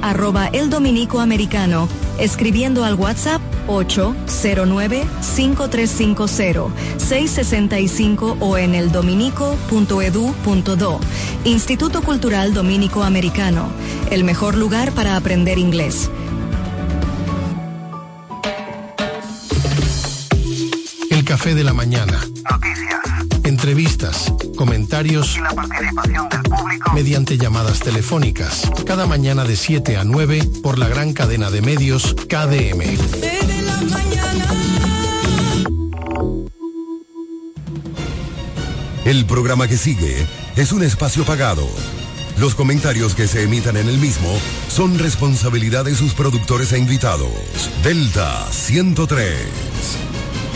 arroba el dominico americano, escribiendo al WhatsApp 809-5350-665 o en el dominico.edu.do. Instituto Cultural Dominico Americano, el mejor lugar para aprender inglés. El café de la mañana. Noticias. Entrevistas, comentarios Y la participación del público. mediante llamadas telefónicas. Cada mañana de 7 a 9 por la gran cadena de medios KDM. El programa que sigue es un espacio pagado. Los comentarios que se emitan en el mismo son responsabilidad de sus productores e invitados. Delta 103.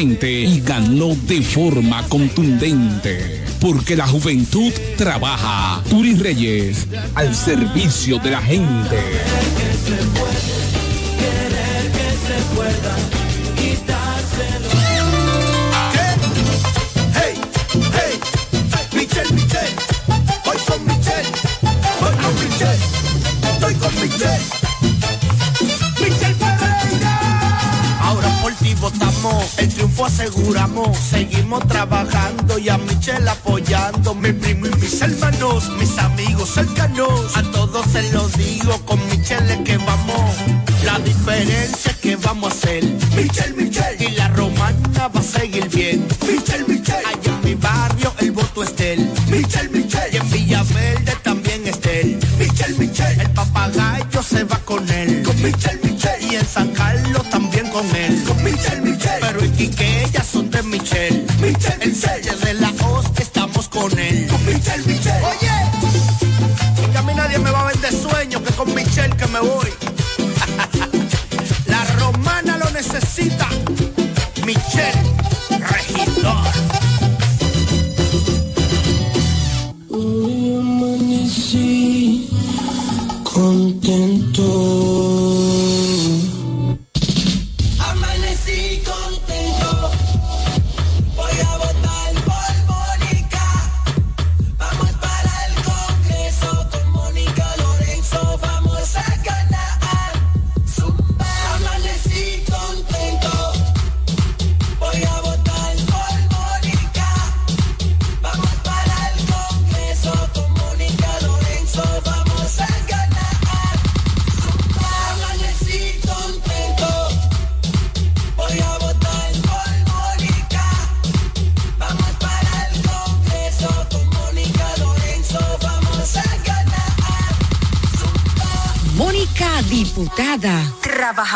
y ganó de forma contundente. Porque la juventud trabaja. Turi Reyes, al servicio de la gente. Hey, hey, Michelle, Michelle, voy con Michelle, voy con Michelle, estoy con Michelle, Michelle Pereira. Ahora por ti votamos, el aseguramos, seguimos trabajando y a Michelle apoyando, mi primo y mis hermanos, mis amigos cercanos, a todos se los digo, con Michelle que vamos, la diferencia que vamos a hacer, Michelle, Michelle, y la romana va a seguir bien, Michelle, Michelle, allá en mi barrio el voto es de él, Michelle, Michelle, y en Villaverde también es de él, Michelle, Michelle, el papagayo se va con él, con Michelle, Michelle, y en San Carlos también con él, lo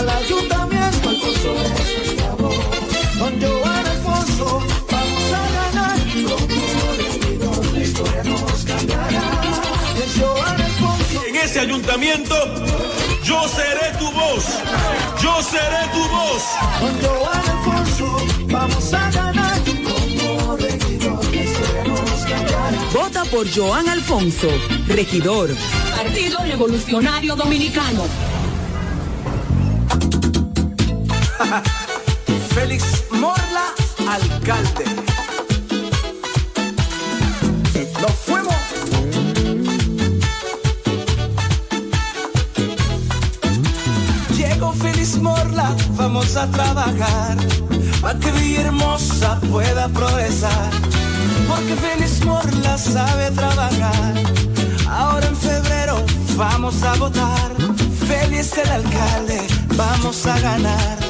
Al ayuntamiento, Alfonso es nuestra voz. Con Joan Alfonso vamos a ganar. La historia nos cambiará. Es Joan Alfonso. En ese ayuntamiento, yo seré tu voz. Yo seré tu voz. Con Joan Alfonso vamos a ganar. Como regidor, la historia nos cambiará. Vota por Joan Alfonso, regidor. Partido Revolucionario Dominicano. Félix Morla, alcalde. Nos fuimos. Llegó Félix Morla, vamos a trabajar. Para que Villahermosa pueda progresar. Porque Félix Morla sabe trabajar. Ahora en febrero vamos a votar. Félix el alcalde, vamos a ganar.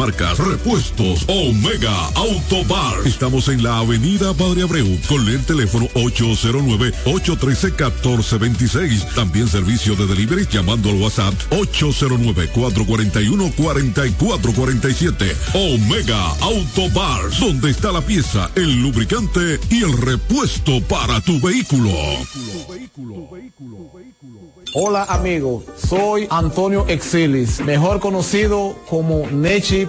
marcas. Repuestos Omega Auto Bar. Estamos en la avenida Padre Abreu con el teléfono 809-813-1426. También servicio de delivery llamando al WhatsApp 809-441-4447. Omega Auto Bar, donde está la pieza, el lubricante y el repuesto para tu vehículo. Hola amigos, soy Antonio Exilis, mejor conocido como Nechi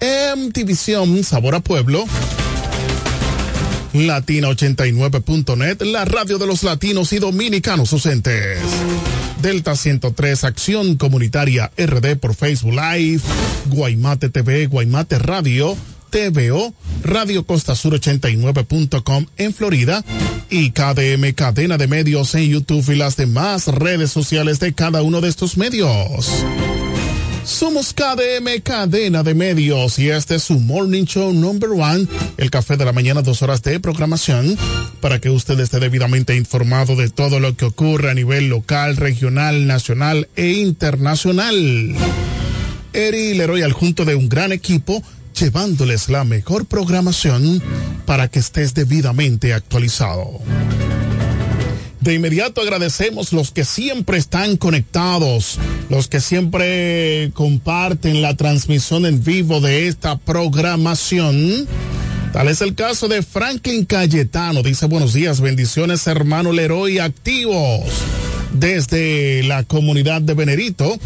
MTVision, Sabor a Pueblo, Latina89.net, la radio de los latinos y dominicanos ausentes. Delta 103, Acción Comunitaria RD por Facebook Live, Guaymate TV, Guaymate Radio, TVO, Radio Costa Sur 89.com en Florida y KDM Cadena de Medios en YouTube y las demás redes sociales de cada uno de estos medios. Somos KDM Cadena de Medios y este es su Morning Show Number One, el café de la mañana, dos horas de programación para que usted esté debidamente informado de todo lo que ocurre a nivel local, regional, nacional e internacional. Eri Leroy al junto de un gran equipo llevándoles la mejor programación para que estés debidamente actualizado. De inmediato agradecemos los que siempre están conectados, los que siempre comparten la transmisión en vivo de esta programación. Tal es el caso de Franklin Cayetano. Dice buenos días, bendiciones hermano Leroy activos desde la comunidad de Venerito.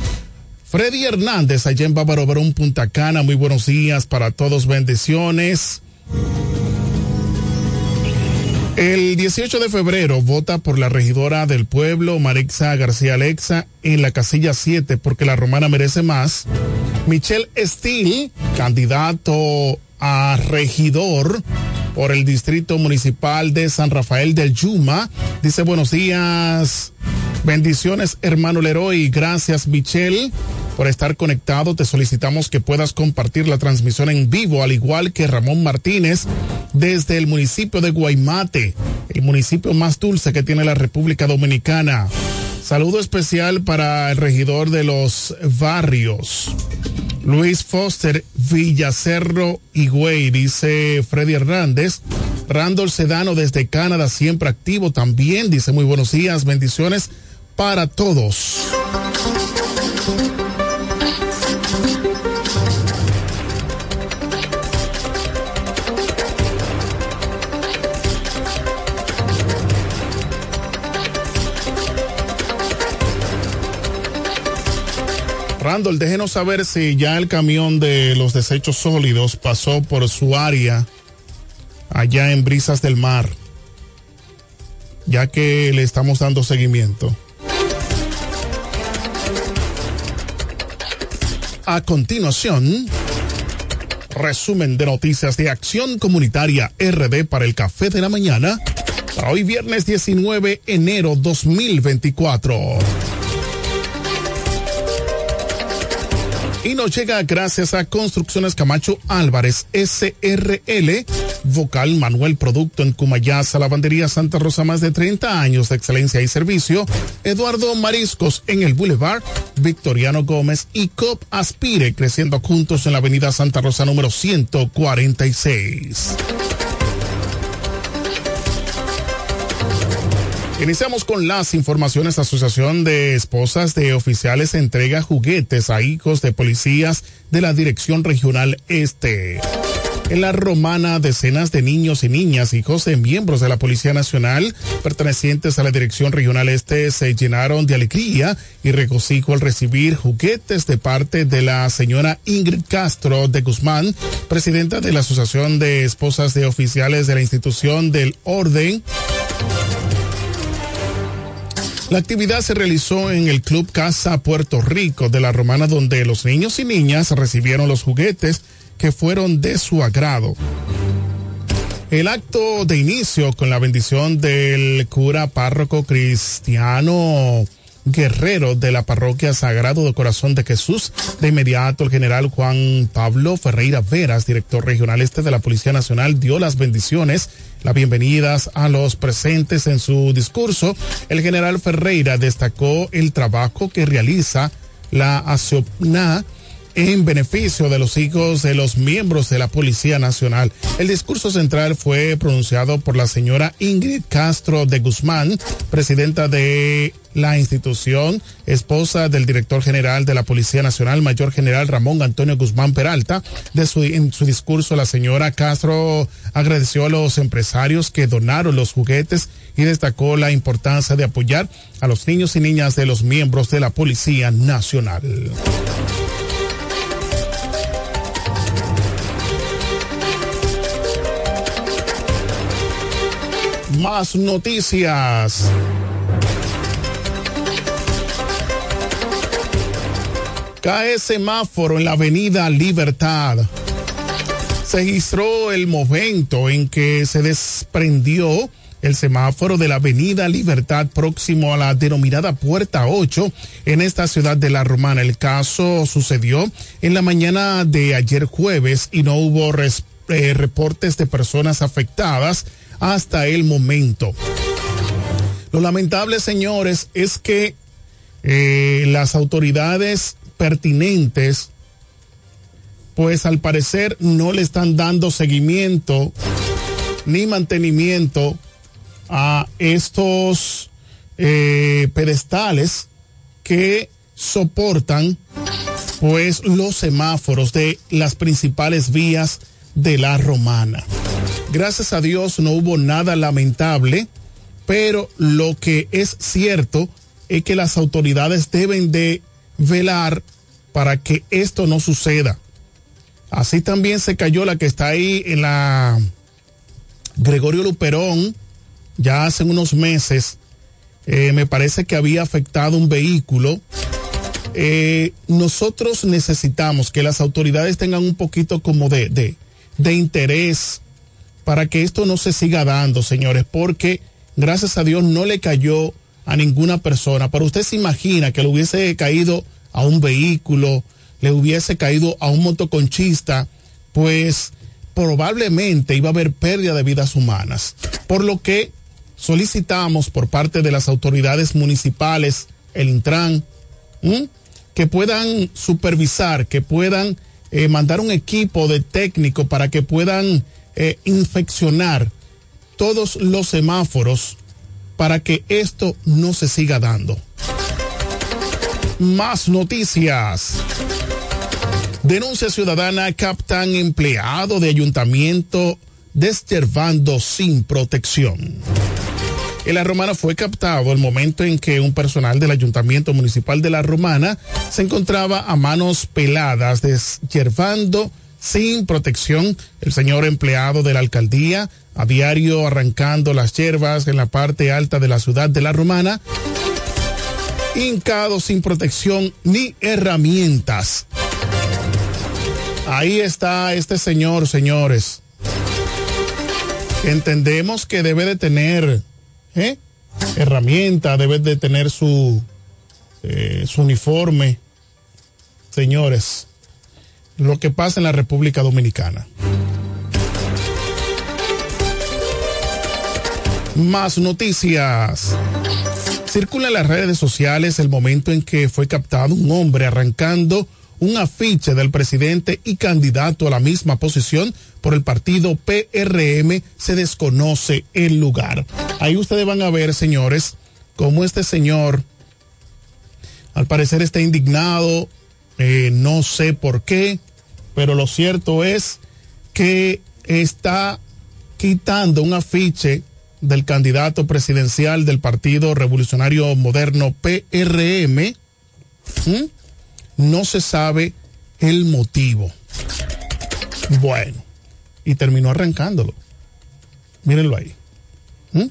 Freddy Hernández, allá en Bávaro Verón, Punta Cana. Muy buenos días para todos, bendiciones. El 18 de febrero vota por la regidora del pueblo, Marixa García Alexa, en la casilla 7, porque la romana merece más. Michelle Steele, candidato a regidor por el distrito municipal de San Rafael del Yuma, dice buenos días, bendiciones hermano Leroy, gracias Michelle por estar conectado. Te solicitamos que puedas compartir la transmisión en vivo, al igual que Ramón Martínez, desde el municipio de Guaymate, el municipio más dulce que tiene la República Dominicana. Saludo especial para el regidor de los barrios, Luis Foster Villacerro Higüey, dice Freddy Hernández. Randall Sedano desde Canadá, siempre activo también, dice muy buenos días, bendiciones para todos. Randall, déjenos saber si ya el camión de los desechos sólidos pasó por su área allá en Brisas del Mar, ya que le estamos dando seguimiento. A continuación, resumen de noticias de Acción Comunitaria RD para el Café de la Mañana, para hoy viernes 19 enero 2024. Y nos llega gracias a Construcciones Camacho Álvarez SRL, Vocal Manuel Producto en Cumayasa, Lavandería Santa Rosa, más de 30 años de excelencia y servicio, Eduardo Mariscos en el Boulevard, Victoriano Gómez y COP Aspire, creciendo juntos en la Avenida Santa Rosa número 146. Iniciamos con las informaciones. Asociación de Esposas de Oficiales entrega juguetes a hijos de policías de la Dirección Regional Este. En la romana, decenas de niños y niñas, hijos de miembros de la Policía Nacional, pertenecientes a la Dirección Regional Este, se llenaron de alegría y regocijo al recibir juguetes de parte de la señora Ingrid Castro de Guzmán, presidenta de la Asociación de Esposas de Oficiales de la Institución del Orden la actividad se realizó en el Club Casa Puerto Rico de la Romana, donde los niños y niñas recibieron los juguetes que fueron de su agrado. El acto de inicio con la bendición del cura párroco cristiano guerrero de la parroquia Sagrado de Corazón de Jesús. De inmediato, el general Juan Pablo Ferreira Veras, director regional este de la Policía Nacional, dio las bendiciones las bienvenidas a los presentes en su discurso. El general Ferreira destacó el trabajo que realiza la ASOPNA en beneficio de los hijos de los miembros de la Policía Nacional. El discurso central fue pronunciado por la señora Ingrid Castro de Guzmán, presidenta de la institución, esposa del director general de la Policía Nacional, mayor general Ramón Antonio Guzmán Peralta. En su discurso, la señora Castro agradeció a los empresarios que donaron los juguetes y destacó la importancia de apoyar a los niños y niñas de los miembros de la Policía Nacional. Más noticias. Cae semáforo en la avenida Libertad. Se registró el momento en que se desprendió el semáforo de la avenida Libertad próximo a la denominada Puerta 8 en esta ciudad de La Romana. El caso sucedió en la mañana de ayer jueves y no hubo eh, reportes de personas afectadas hasta el momento. Lo lamentable, señores, es que eh, las autoridades pertinentes, pues al parecer no le están dando seguimiento ni mantenimiento a estos eh, pedestales que soportan pues los semáforos de las principales vías de la romana. Gracias a Dios no hubo nada lamentable, pero lo que es cierto es que las autoridades deben de velar para que esto no suceda. Así también se cayó la que está ahí en la Gregorio Luperón, ya hace unos meses. Eh, me parece que había afectado un vehículo. Eh, nosotros necesitamos que las autoridades tengan un poquito como de, de, de interés para que esto no se siga dando, señores, porque gracias a Dios no le cayó a ninguna persona. Pero usted se imagina que le hubiese caído a un vehículo, le hubiese caído a un motoconchista, pues probablemente iba a haber pérdida de vidas humanas. Por lo que solicitamos por parte de las autoridades municipales, el Intran, que puedan supervisar, que puedan eh, mandar un equipo de técnico para que puedan eh, infeccionar todos los semáforos para que esto no se siga dando. Más noticias. Denuncia ciudadana captan empleado de ayuntamiento destervando sin protección. En La Romana fue captado el momento en que un personal del Ayuntamiento Municipal de La Romana se encontraba a manos peladas deshiervando sin protección el señor empleado de la alcaldía a diario arrancando las hierbas en la parte alta de la ciudad de La Romana hincado sin protección ni herramientas. Ahí está este señor, señores. Entendemos que debe de tener ¿eh? herramienta, debe de tener su, eh, su uniforme. Señores, lo que pasa en la República Dominicana. Más noticias. Circula en las redes sociales el momento en que fue captado un hombre arrancando un afiche del presidente y candidato a la misma posición por el partido PRM. Se desconoce el lugar. Ahí ustedes van a ver, señores, cómo este señor al parecer está indignado. Eh, no sé por qué, pero lo cierto es que está quitando un afiche del candidato presidencial del Partido Revolucionario Moderno PRM. ¿Mm? No se sabe el motivo. Bueno, y terminó arrancándolo. Mírenlo ahí. ¿Mm?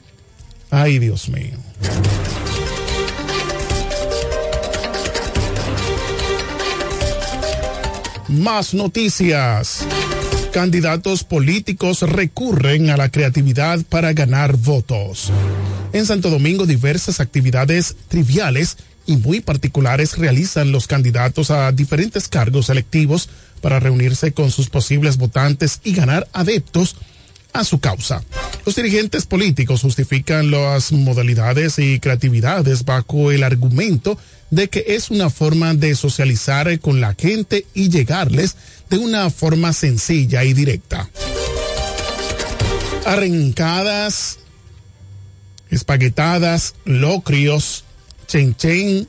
Ay, Dios mío. Más noticias. Candidatos políticos recurren a la creatividad para ganar votos. En Santo Domingo diversas actividades triviales y muy particulares realizan los candidatos a diferentes cargos electivos para reunirse con sus posibles votantes y ganar adeptos a su causa. Los dirigentes políticos justifican las modalidades y creatividades bajo el argumento de que es una forma de socializar con la gente y llegarles de una forma sencilla y directa. Arrancadas, espaguetadas, locrios, chen chen,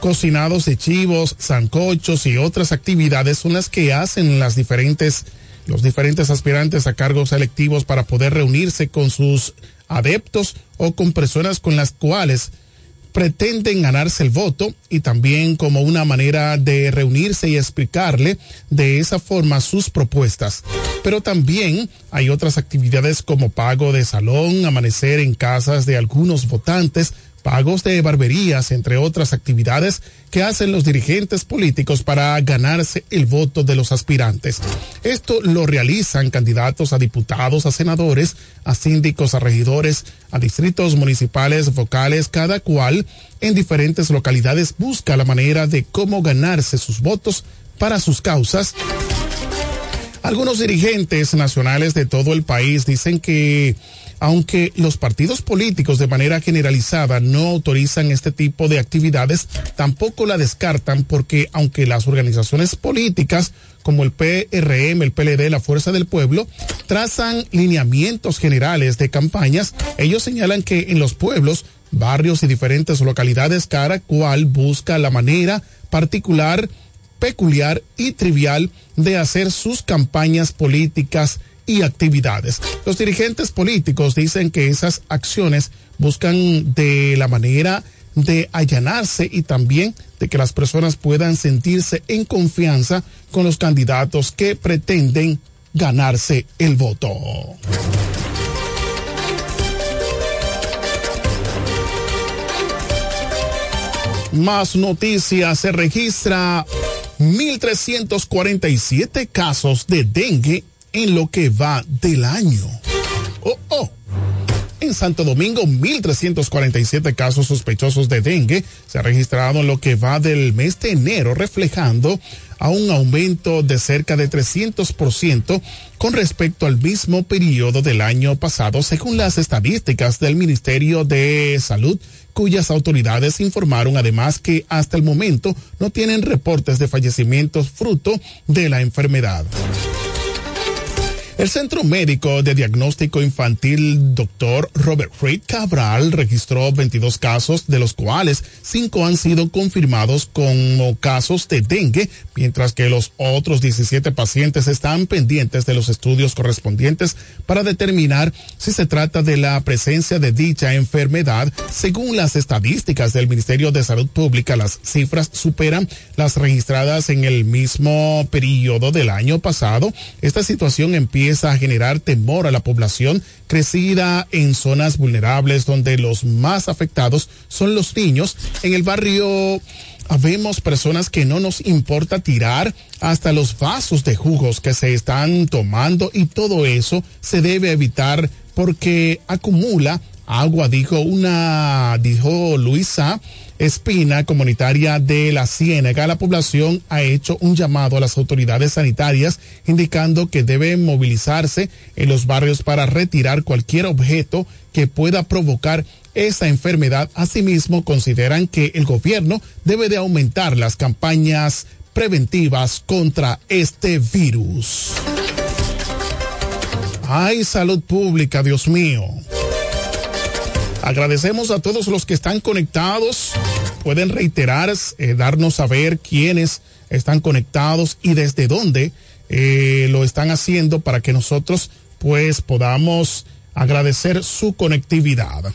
cocinados de chivos, zancochos y otras actividades son las que hacen las diferentes los diferentes aspirantes a cargos electivos para poder reunirse con sus adeptos o con personas con las cuales pretenden ganarse el voto y también como una manera de reunirse y explicarle de esa forma sus propuestas. Pero también hay otras actividades como pago de salón, amanecer en casas de algunos votantes, pagos de barberías, entre otras actividades que hacen los dirigentes políticos para ganarse el voto de los aspirantes. Esto lo realizan candidatos a diputados, a senadores, a síndicos, a regidores, a distritos municipales, vocales, cada cual en diferentes localidades busca la manera de cómo ganarse sus votos para sus causas. Algunos dirigentes nacionales de todo el país dicen que aunque los partidos políticos de manera generalizada no autorizan este tipo de actividades, tampoco la descartan porque aunque las organizaciones políticas como el PRM, el PLD, la Fuerza del Pueblo, trazan lineamientos generales de campañas, ellos señalan que en los pueblos, barrios y diferentes localidades cada cual busca la manera particular, peculiar y trivial de hacer sus campañas políticas y actividades. Los dirigentes políticos dicen que esas acciones buscan de la manera de allanarse y también de que las personas puedan sentirse en confianza con los candidatos que pretenden ganarse el voto. Más noticias, se registra 1.347 casos de dengue en lo que va del año. Oh, oh. En Santo Domingo, 1.347 casos sospechosos de dengue se han registrado en lo que va del mes de enero, reflejando a un aumento de cerca de 300% con respecto al mismo periodo del año pasado, según las estadísticas del Ministerio de Salud, cuyas autoridades informaron además que hasta el momento no tienen reportes de fallecimientos fruto de la enfermedad. El Centro Médico de Diagnóstico Infantil Dr. Robert Reed Cabral registró 22 casos, de los cuales 5 han sido confirmados como casos de dengue, mientras que los otros 17 pacientes están pendientes de los estudios correspondientes para determinar si se trata de la presencia de dicha enfermedad. Según las estadísticas del Ministerio de Salud Pública, las cifras superan las registradas en el mismo periodo del año pasado. Esta situación empieza a generar temor a la población crecida en zonas vulnerables donde los más afectados son los niños. En el barrio habemos personas que no nos importa tirar hasta los vasos de jugos que se están tomando y todo eso se debe evitar porque acumula agua, dijo una, dijo Luisa Espina, comunitaria de la Ciénaga, la población ha hecho un llamado a las autoridades sanitarias indicando que deben movilizarse en los barrios para retirar cualquier objeto que pueda provocar esa enfermedad. Asimismo, consideran que el gobierno debe de aumentar las campañas preventivas contra este virus. Ay, salud pública, Dios mío. Agradecemos a todos los que están conectados. Pueden reiterar, eh, darnos saber quiénes están conectados y desde dónde eh, lo están haciendo para que nosotros pues podamos agradecer su conectividad.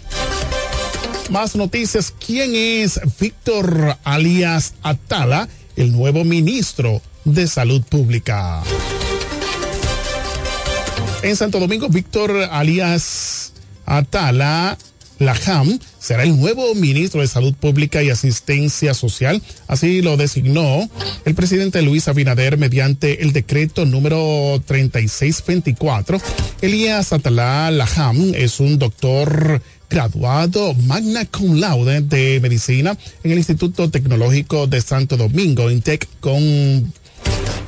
Más noticias. ¿Quién es Víctor alias Atala, el nuevo ministro de Salud Pública? En Santo Domingo, Víctor alias Atala la JAM será el nuevo ministro de Salud Pública y Asistencia Social. Así lo designó el presidente Luis Abinader mediante el decreto número 3624. Elías Atalá Laham es un doctor graduado magna cum laude de medicina en el Instituto Tecnológico de Santo Domingo, INTEC, con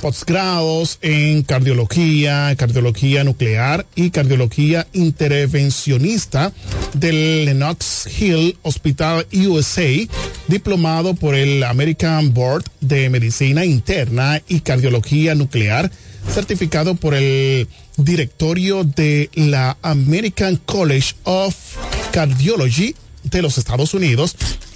posgrados en cardiología, cardiología nuclear y cardiología intervencionista del Lenox Hill Hospital USA, diplomado por el American Board de Medicina Interna y Cardiología Nuclear, certificado por el directorio de la American College of Cardiology de los Estados Unidos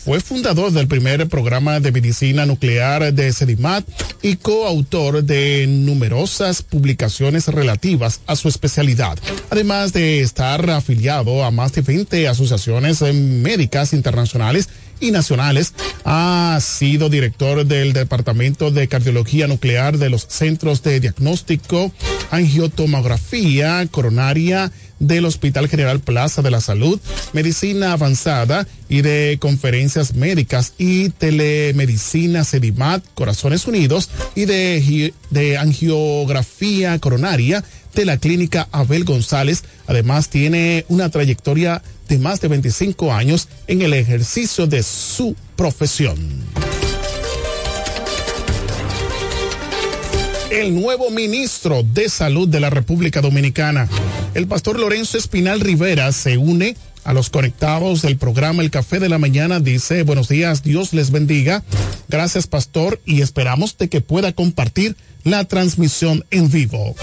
fue fundador del primer programa de medicina nuclear de CEDIMAT y coautor de numerosas publicaciones relativas a su especialidad, además de estar afiliado a más de 20 asociaciones médicas internacionales y nacionales. Ha sido director del Departamento de Cardiología Nuclear de los Centros de Diagnóstico, Angiotomografía Coronaria del Hospital General Plaza de la Salud, Medicina Avanzada y de Conferencias Médicas y Telemedicina Sedimat Corazones Unidos y de, de Angiografía Coronaria de la Clínica Abel González. Además tiene una trayectoria de más de 25 años en el ejercicio de su profesión. El nuevo ministro de Salud de la República Dominicana. El pastor Lorenzo Espinal Rivera se une a los conectados del programa El Café de la Mañana. Dice, buenos días, Dios les bendiga. Gracias, pastor, y esperamos de que pueda compartir la transmisión en vivo.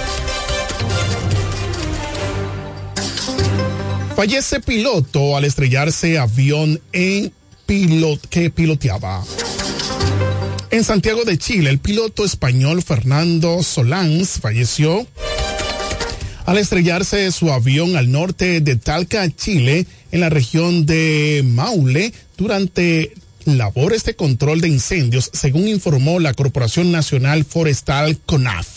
Fallece piloto al estrellarse avión en pilot que piloteaba. En Santiago de Chile, el piloto español Fernando Solans falleció al estrellarse su avión al norte de Talca, Chile, en la región de Maule, durante labores de control de incendios, según informó la Corporación Nacional Forestal CONAF.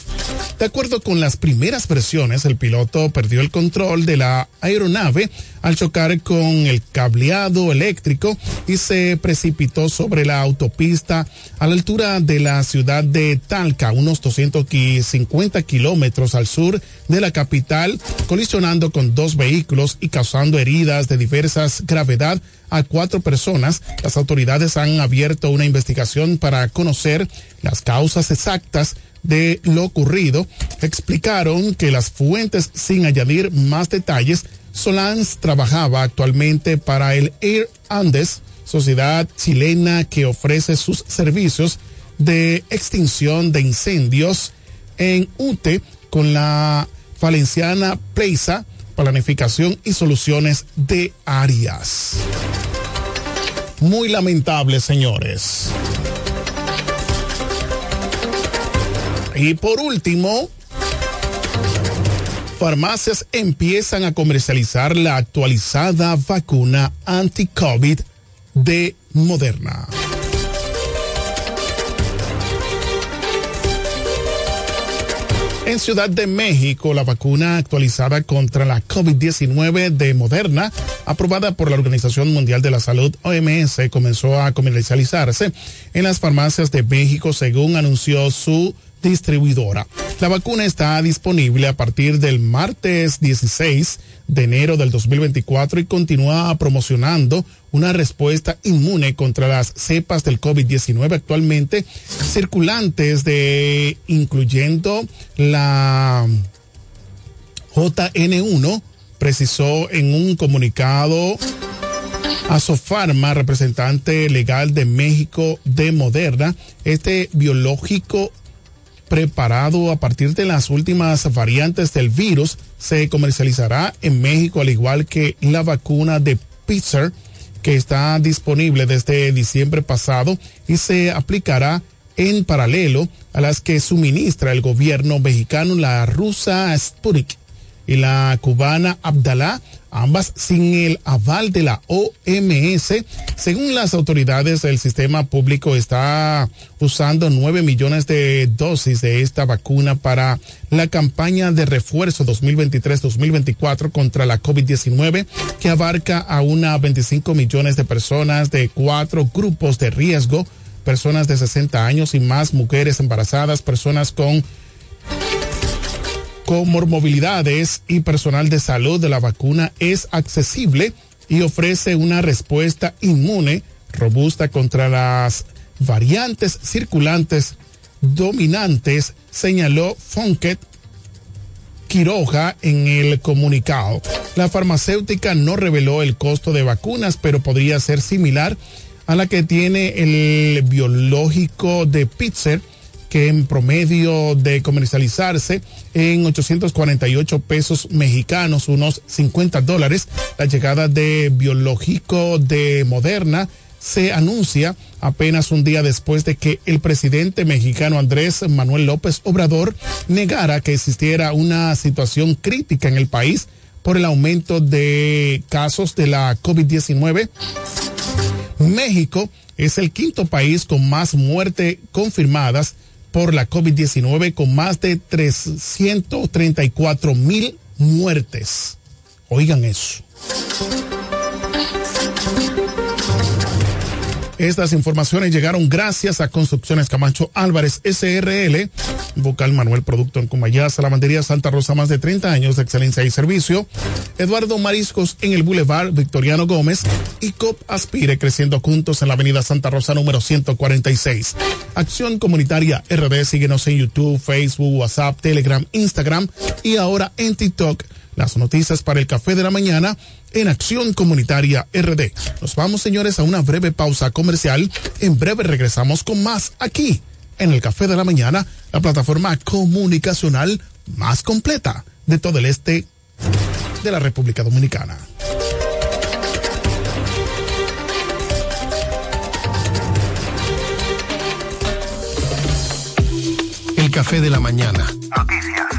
De acuerdo con las primeras versiones, el piloto perdió el control de la aeronave al chocar con el cableado eléctrico y se precipitó sobre la autopista a la altura de la ciudad de Talca, unos 250 kilómetros al sur de la capital, colisionando con dos vehículos y causando heridas de diversas gravedad a cuatro personas. Las autoridades han abierto una investigación para conocer las causas exactas de lo ocurrido, explicaron que las fuentes, sin añadir más detalles, Solans trabajaba actualmente para el Air Andes, sociedad chilena que ofrece sus servicios de extinción de incendios en UTE con la valenciana Pleisa, planificación y soluciones de áreas. Muy lamentable, señores. Y por último, farmacias empiezan a comercializar la actualizada vacuna anti-COVID de Moderna. En Ciudad de México, la vacuna actualizada contra la COVID-19 de Moderna, aprobada por la Organización Mundial de la Salud OMS, comenzó a comercializarse en las farmacias de México, según anunció su distribuidora. La vacuna está disponible a partir del martes 16 de enero del 2024 y continúa promocionando una respuesta inmune contra las cepas del COVID-19 actualmente circulantes de incluyendo la JN1 precisó en un comunicado a Sofarma, representante legal de México de Moderna, este biológico preparado a partir de las últimas variantes del virus se comercializará en México al igual que la vacuna de Pfizer que está disponible desde diciembre pasado y se aplicará en paralelo a las que suministra el gobierno mexicano la rusa Sputnik y la cubana Abdalá, ambas sin el aval de la OMS. Según las autoridades, el sistema público está usando nueve millones de dosis de esta vacuna para la campaña de refuerzo 2023-2024 contra la COVID-19, que abarca a una 25 millones de personas de cuatro grupos de riesgo personas de 60 años y más, mujeres embarazadas, personas con comorbilidades y personal de salud de la vacuna es accesible y ofrece una respuesta inmune robusta contra las variantes circulantes dominantes, señaló Fonket Quiroja en el comunicado. La farmacéutica no reveló el costo de vacunas, pero podría ser similar a la que tiene el biológico de Pfizer que en promedio de comercializarse en 848 pesos mexicanos, unos 50 dólares. La llegada de biológico de Moderna se anuncia apenas un día después de que el presidente mexicano Andrés Manuel López Obrador negara que existiera una situación crítica en el país por el aumento de casos de la COVID-19. México es el quinto país con más muertes confirmadas por la COVID-19 con más de 334 mil muertes. Oigan eso. Estas informaciones llegaron gracias a Construcciones Camacho Álvarez SRL, Vocal Manuel Producto en Cumayasa, Lavandería Santa Rosa, más de 30 años de excelencia y servicio, Eduardo Mariscos en el Boulevard Victoriano Gómez y COP Aspire creciendo juntos en la Avenida Santa Rosa número 146. Acción Comunitaria RD, síguenos en YouTube, Facebook, WhatsApp, Telegram, Instagram y ahora en TikTok las noticias para el café de la mañana en Acción Comunitaria RD. Nos vamos, señores, a una breve pausa comercial. En breve regresamos con más aquí en el café de la mañana, la plataforma comunicacional más completa de todo el este de la República Dominicana. El café de la mañana. Noticias.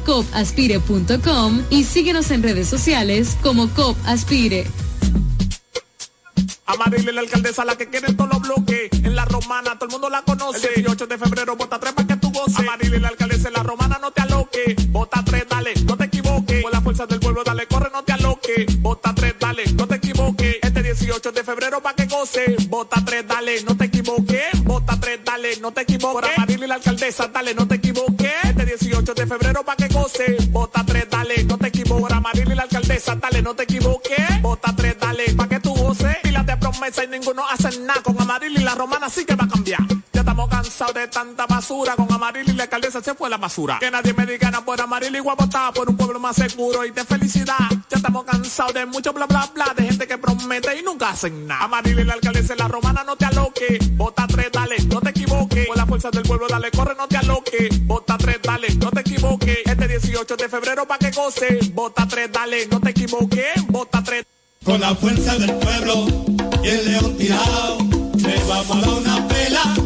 copaspire.com y síguenos en redes sociales como COP Aspire. Amarile la alcaldesa, la que quiere todos los bloques. En la romana, todo el mundo la conoce. El 18 de febrero, vota tres para que tú goces. Amarile la alcaldesa, en la romana, no te aloques. Vota tres, dale, no te equivoques. Con la fuerza del pueblo, dale, corre, no te aloques. Vota tres, dale, no te equivoques. Este 18 de febrero, para que goce. Vota tres, dale, no te equivoques. Vota tres, dale, no te equivoques. Por Amarile la alcaldesa, dale, no te equivoques. Este 18 de febrero, para que goce. Vota tres, dale, no te equivoques. Por Amarile la alcaldesa, dale, no te equivoques. Vota tres, dale, para que tú goces. Pilas de promesa y ninguno hace nada. Con Amarillo y la romana sí que va a cambiar. Cansados de tanta basura. Con Amarillo y la alcaldesa se fue la basura. Que nadie me diga nada por Amarillo y voy a votar por un pueblo más seguro y de felicidad. Ya estamos cansados de mucho bla bla bla. De gente que promete y nunca hacen nada. Amarillo y la alcaldesa la romana no te aloque. Vota tres, dale, no te equivoques. Con la fuerza del pueblo, dale, corre, no te aloque. Vota tres, dale, no te equivoques. Este 18 de febrero pa' que goce. Vota tres, dale, no te equivoques. Vota tres. Con la fuerza del pueblo y el león tirado, le vamos a dar una pela.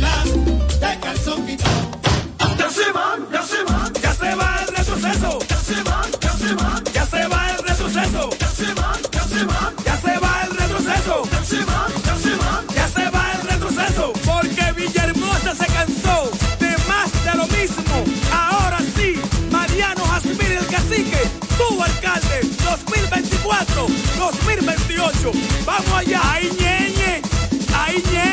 2024, 2028. Vamos allá. Ahí ñeñe. Ahí ñeñe.